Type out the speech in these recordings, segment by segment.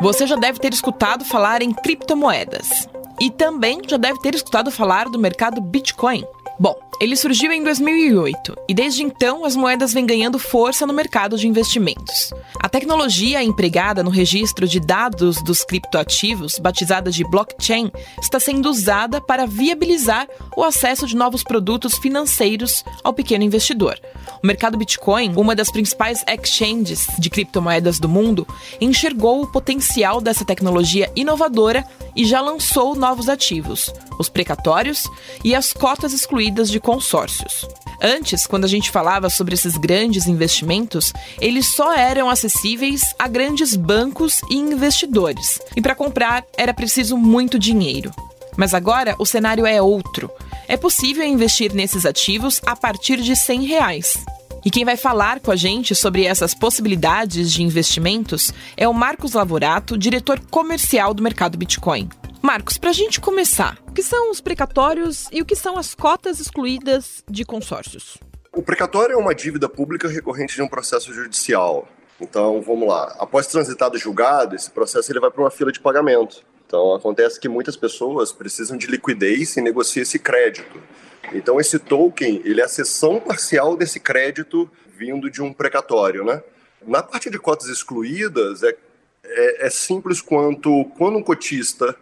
Você já deve ter escutado falar em criptomoedas. E também já deve ter escutado falar do mercado Bitcoin. Bom, ele surgiu em 2008 e desde então as moedas vêm ganhando força no mercado de investimentos. A tecnologia empregada no registro de dados dos criptoativos, batizada de blockchain, está sendo usada para viabilizar o acesso de novos produtos financeiros ao pequeno investidor. O mercado Bitcoin, uma das principais exchanges de criptomoedas do mundo, enxergou o potencial dessa tecnologia inovadora e já lançou novos ativos, os precatórios e as cotas excluídas de consórcios. Antes, quando a gente falava sobre esses grandes investimentos, eles só eram acessíveis a grandes bancos e investidores. E para comprar era preciso muito dinheiro. Mas agora o cenário é outro. É possível investir nesses ativos a partir de 100 reais. E quem vai falar com a gente sobre essas possibilidades de investimentos é o Marcos Lavorato, diretor comercial do mercado Bitcoin. Marcos, para a gente começar, o que são os precatórios e o que são as cotas excluídas de consórcios? O precatório é uma dívida pública recorrente de um processo judicial. Então, vamos lá. Após transitado julgado, esse processo ele vai para uma fila de pagamento. Então, acontece que muitas pessoas precisam de liquidez e negociam esse crédito. Então esse token, ele é a cessão parcial desse crédito vindo de um precatório, né? Na parte de cotas excluídas, é, é, é simples quanto quando um cotista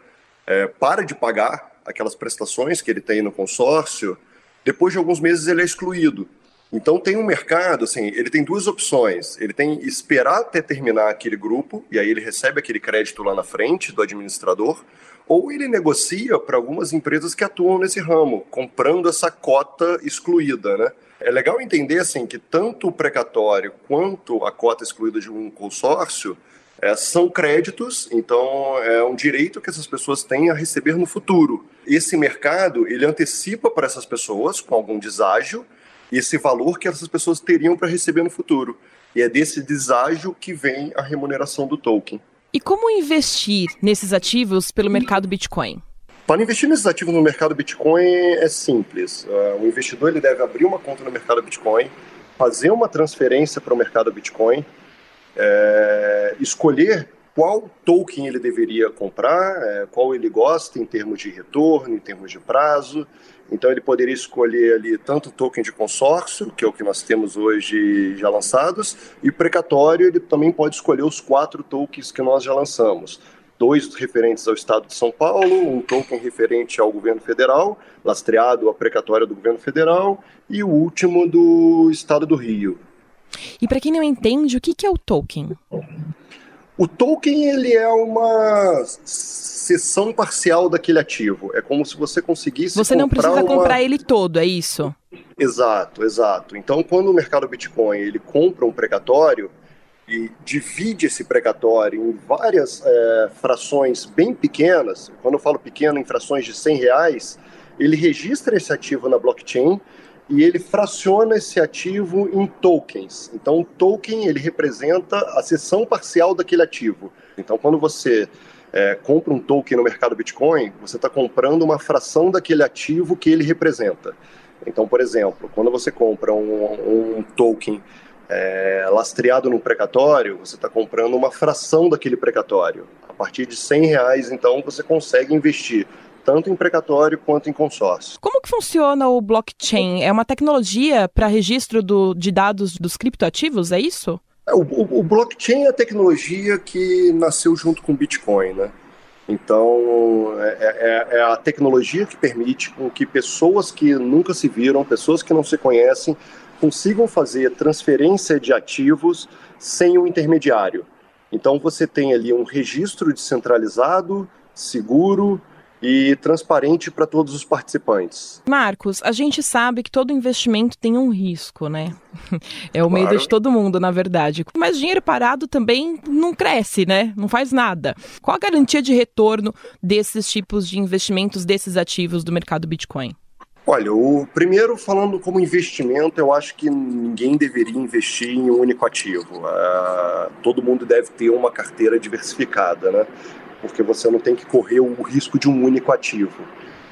é, para de pagar aquelas prestações que ele tem no consórcio, depois de alguns meses ele é excluído. Então tem um mercado, assim, ele tem duas opções. Ele tem esperar até terminar aquele grupo, e aí ele recebe aquele crédito lá na frente do administrador, ou ele negocia para algumas empresas que atuam nesse ramo, comprando essa cota excluída, né? É legal entender assim que tanto o precatório quanto a cota excluída de um consórcio é, são créditos, então é um direito que essas pessoas têm a receber no futuro. Esse mercado ele antecipa para essas pessoas com algum deságio esse valor que essas pessoas teriam para receber no futuro. E é desse deságio que vem a remuneração do token. E como investir nesses ativos pelo mercado Bitcoin? Para investir nesses ativos no mercado Bitcoin é simples. Uh, o investidor ele deve abrir uma conta no mercado Bitcoin, fazer uma transferência para o mercado Bitcoin, é, escolher qual token ele deveria comprar, é, qual ele gosta em termos de retorno, em termos de prazo. Então ele poderia escolher ali tanto token de consórcio, que é o que nós temos hoje já lançados, e precatório ele também pode escolher os quatro tokens que nós já lançamos. Dois referentes ao Estado de São Paulo, um token referente ao governo federal, lastreado a precatória do governo federal, e o último do Estado do Rio. E para quem não entende, o que é o token? O token ele é uma cessão parcial daquele ativo. É como se você conseguisse. Você não precisa uma... comprar ele todo, é isso? Exato, exato. Então, quando o mercado Bitcoin ele compra um precatório e divide esse precatório em várias é, frações bem pequenas, quando eu falo pequeno, em frações de 100 reais, ele registra esse ativo na blockchain e ele fraciona esse ativo em tokens. Então, o token ele representa a seção parcial daquele ativo. Então, quando você é, compra um token no mercado Bitcoin, você está comprando uma fração daquele ativo que ele representa. Então, por exemplo, quando você compra um, um token é, lastreado num precatório, você está comprando uma fração daquele precatório. A partir de 100 reais, então, você consegue investir tanto em precatório quanto em consórcio. Como que funciona o blockchain? É uma tecnologia para registro do, de dados dos criptoativos, é isso? É, o, o, o, blockchain é a tecnologia que nasceu junto com o Bitcoin, né? Então, é, é, é, a tecnologia que permite que pessoas que nunca se viram, pessoas que não se conhecem, consigam fazer transferência de ativos sem um intermediário. Então, você tem ali um registro descentralizado, seguro, e transparente para todos os participantes. Marcos, a gente sabe que todo investimento tem um risco, né? É o claro. medo de todo mundo, na verdade. Mas dinheiro parado também não cresce, né? Não faz nada. Qual a garantia de retorno desses tipos de investimentos, desses ativos do mercado Bitcoin? Olha, o primeiro falando como investimento, eu acho que ninguém deveria investir em um único ativo. Uh, todo mundo deve ter uma carteira diversificada, né? Porque você não tem que correr o risco de um único ativo.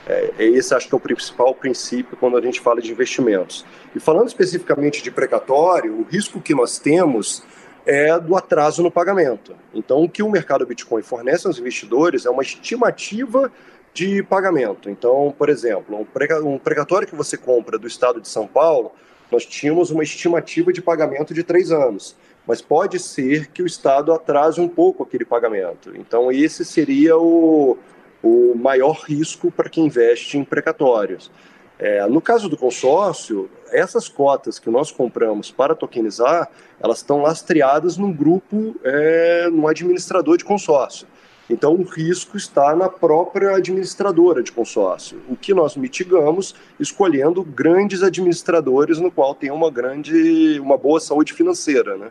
É, é, esse acho que é o principal princípio quando a gente fala de investimentos. E falando especificamente de precatório, o risco que nós temos é do atraso no pagamento. Então, o que o mercado Bitcoin fornece aos investidores é uma estimativa de pagamento. Então, por exemplo, um precatório que você compra do estado de São Paulo, nós tínhamos uma estimativa de pagamento de três anos, mas pode ser que o estado atrase um pouco aquele pagamento. Então, esse seria o, o maior risco para quem investe em precatórios. É, no caso do consórcio, essas cotas que nós compramos para tokenizar, elas estão lastreadas num grupo, é, num administrador de consórcio. Então, o risco está na própria administradora de consórcio, o que nós mitigamos escolhendo grandes administradores no qual tem uma grande, uma boa saúde financeira, né?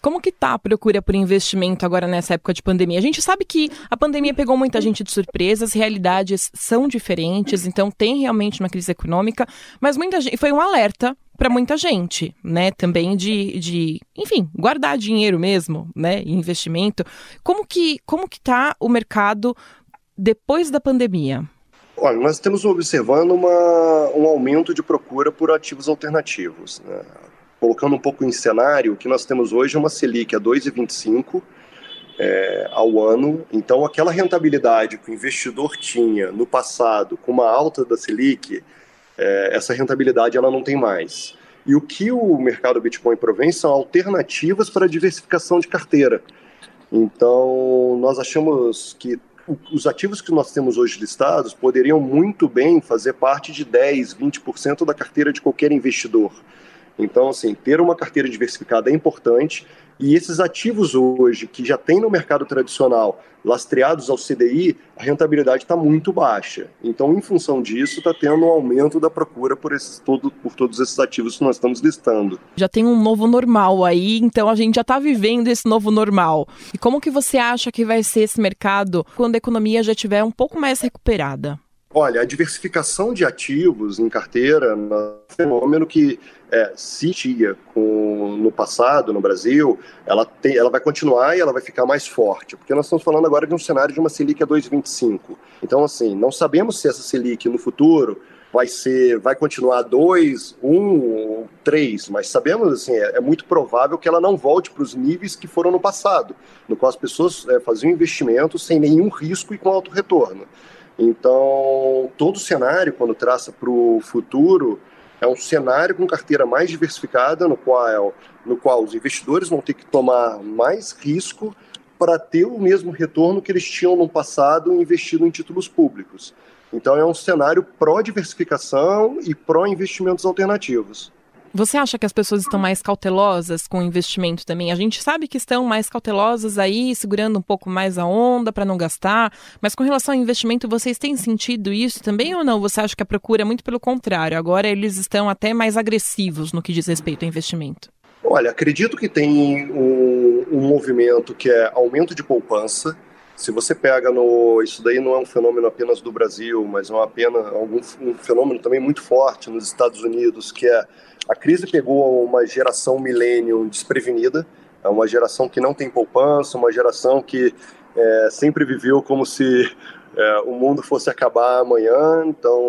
Como que tá a procura por investimento agora nessa época de pandemia? A gente sabe que a pandemia pegou muita gente de surpresa, as realidades são diferentes, então tem realmente uma crise econômica, mas muita gente foi um alerta para muita gente, né? Também de, de, enfim, guardar dinheiro mesmo, né? Investimento. Como que como que tá o mercado depois da pandemia? Olha, nós estamos observando uma, um aumento de procura por ativos alternativos. Né? Colocando um pouco em cenário, o que nós temos hoje é uma Selic a 2,25 é, ao ano. Então, aquela rentabilidade que o investidor tinha no passado com uma alta da Selic, é, essa rentabilidade ela não tem mais. E o que o mercado Bitcoin provém são alternativas para diversificação de carteira. Então, nós achamos que os ativos que nós temos hoje listados poderiam muito bem fazer parte de 10, 20% da carteira de qualquer investidor. Então, assim, ter uma carteira diversificada é importante e esses ativos hoje, que já tem no mercado tradicional, lastreados ao CDI, a rentabilidade está muito baixa. Então, em função disso, está tendo um aumento da procura por, esses, todo, por todos esses ativos que nós estamos listando. Já tem um novo normal aí, então a gente já está vivendo esse novo normal. E como que você acha que vai ser esse mercado quando a economia já estiver um pouco mais recuperada? Olha, a diversificação de ativos em carteira é um fenômeno que é, se tinha com, no passado no Brasil, ela, tem, ela vai continuar e ela vai ficar mais forte, porque nós estamos falando agora de um cenário de uma Selic a 2,25. Então, assim, não sabemos se essa Selic no futuro vai ser, vai continuar 2, 1, 3, mas sabemos, assim, é, é, muito provável que ela não volte para os níveis que foram no passado, no qual as pessoas é, faziam investimentos sem nenhum risco e com alto retorno. Então, todo cenário, quando traça para o futuro, é um cenário com carteira mais diversificada, no qual, no qual os investidores vão ter que tomar mais risco para ter o mesmo retorno que eles tinham no passado investido em títulos públicos. Então é um cenário pró-diversificação e pró-investimentos alternativos. Você acha que as pessoas estão mais cautelosas com o investimento também? A gente sabe que estão mais cautelosas aí, segurando um pouco mais a onda para não gastar, mas com relação ao investimento, vocês têm sentido isso também ou não? Você acha que a procura é muito pelo contrário? Agora eles estão até mais agressivos no que diz respeito ao investimento? Olha, acredito que tem um, um movimento que é aumento de poupança. Se você pega no. Isso daí não é um fenômeno apenas do Brasil, mas é uma pena, algum, um fenômeno também muito forte nos Estados Unidos, que é a crise pegou uma geração milênio desprevenida, é uma geração que não tem poupança, uma geração que é, sempre viveu como se é, o mundo fosse acabar amanhã, então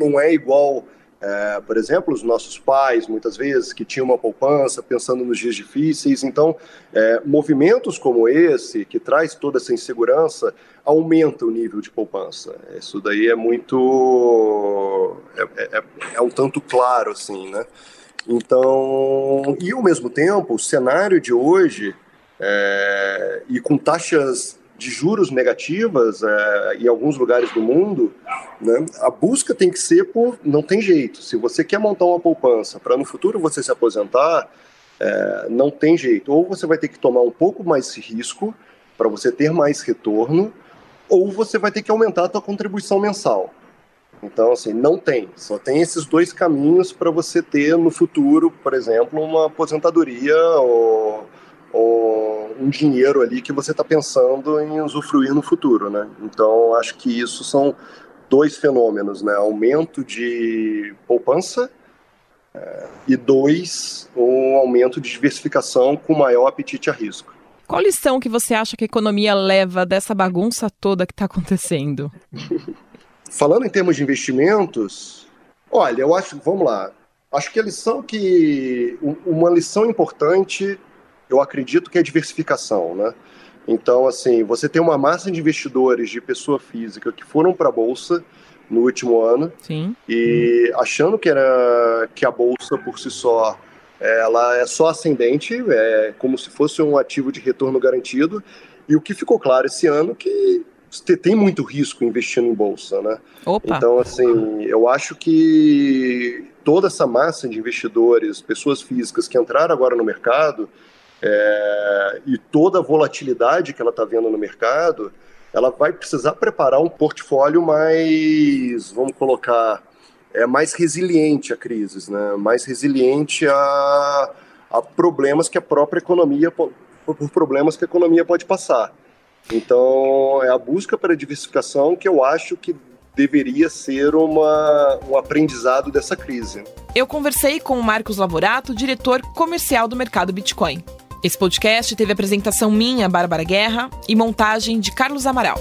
não é igual é, por exemplo, os nossos pais, muitas vezes, que tinham uma poupança pensando nos dias difíceis. Então, é, movimentos como esse, que traz toda essa insegurança, aumenta o nível de poupança. Isso daí é muito. É, é, é um tanto claro, assim, né? Então, e ao mesmo tempo, o cenário de hoje, é, e com taxas de juros negativas é, em alguns lugares do mundo, né, a busca tem que ser por. Não tem jeito. Se você quer montar uma poupança para no futuro você se aposentar, é, não tem jeito. Ou você vai ter que tomar um pouco mais risco para você ter mais retorno, ou você vai ter que aumentar a sua contribuição mensal. Então, assim, não tem. Só tem esses dois caminhos para você ter no futuro, por exemplo, uma aposentadoria ou um dinheiro ali que você está pensando em usufruir no futuro, né? Então, acho que isso são dois fenômenos, né? Aumento de poupança é, e dois, um aumento de diversificação com maior apetite a risco. Qual lição que você acha que a economia leva dessa bagunça toda que está acontecendo? Falando em termos de investimentos, olha, eu acho, vamos lá, Acho que a lição que. Uma lição importante, eu acredito que é diversificação, né? Então, assim, você tem uma massa de investidores de pessoa física que foram para a Bolsa no último ano Sim. e achando que, era, que a Bolsa por si só ela é só ascendente, é como se fosse um ativo de retorno garantido. E o que ficou claro esse ano é que tem muito risco investindo em bolsa, né? Opa. Então, assim, eu acho que toda essa massa de investidores, pessoas físicas que entraram agora no mercado, é, e toda a volatilidade que ela está vendo no mercado, ela vai precisar preparar um portfólio mais, vamos colocar, é mais resiliente a crises, né? mais resiliente a, a problemas que a própria economia, por problemas que a economia pode passar. Então, é a busca para diversificação que eu acho que deveria ser uma, um aprendizado dessa crise. Eu conversei com o Marcos Lavorato, diretor comercial do mercado Bitcoin. Esse podcast teve apresentação minha, Bárbara Guerra, e montagem de Carlos Amaral.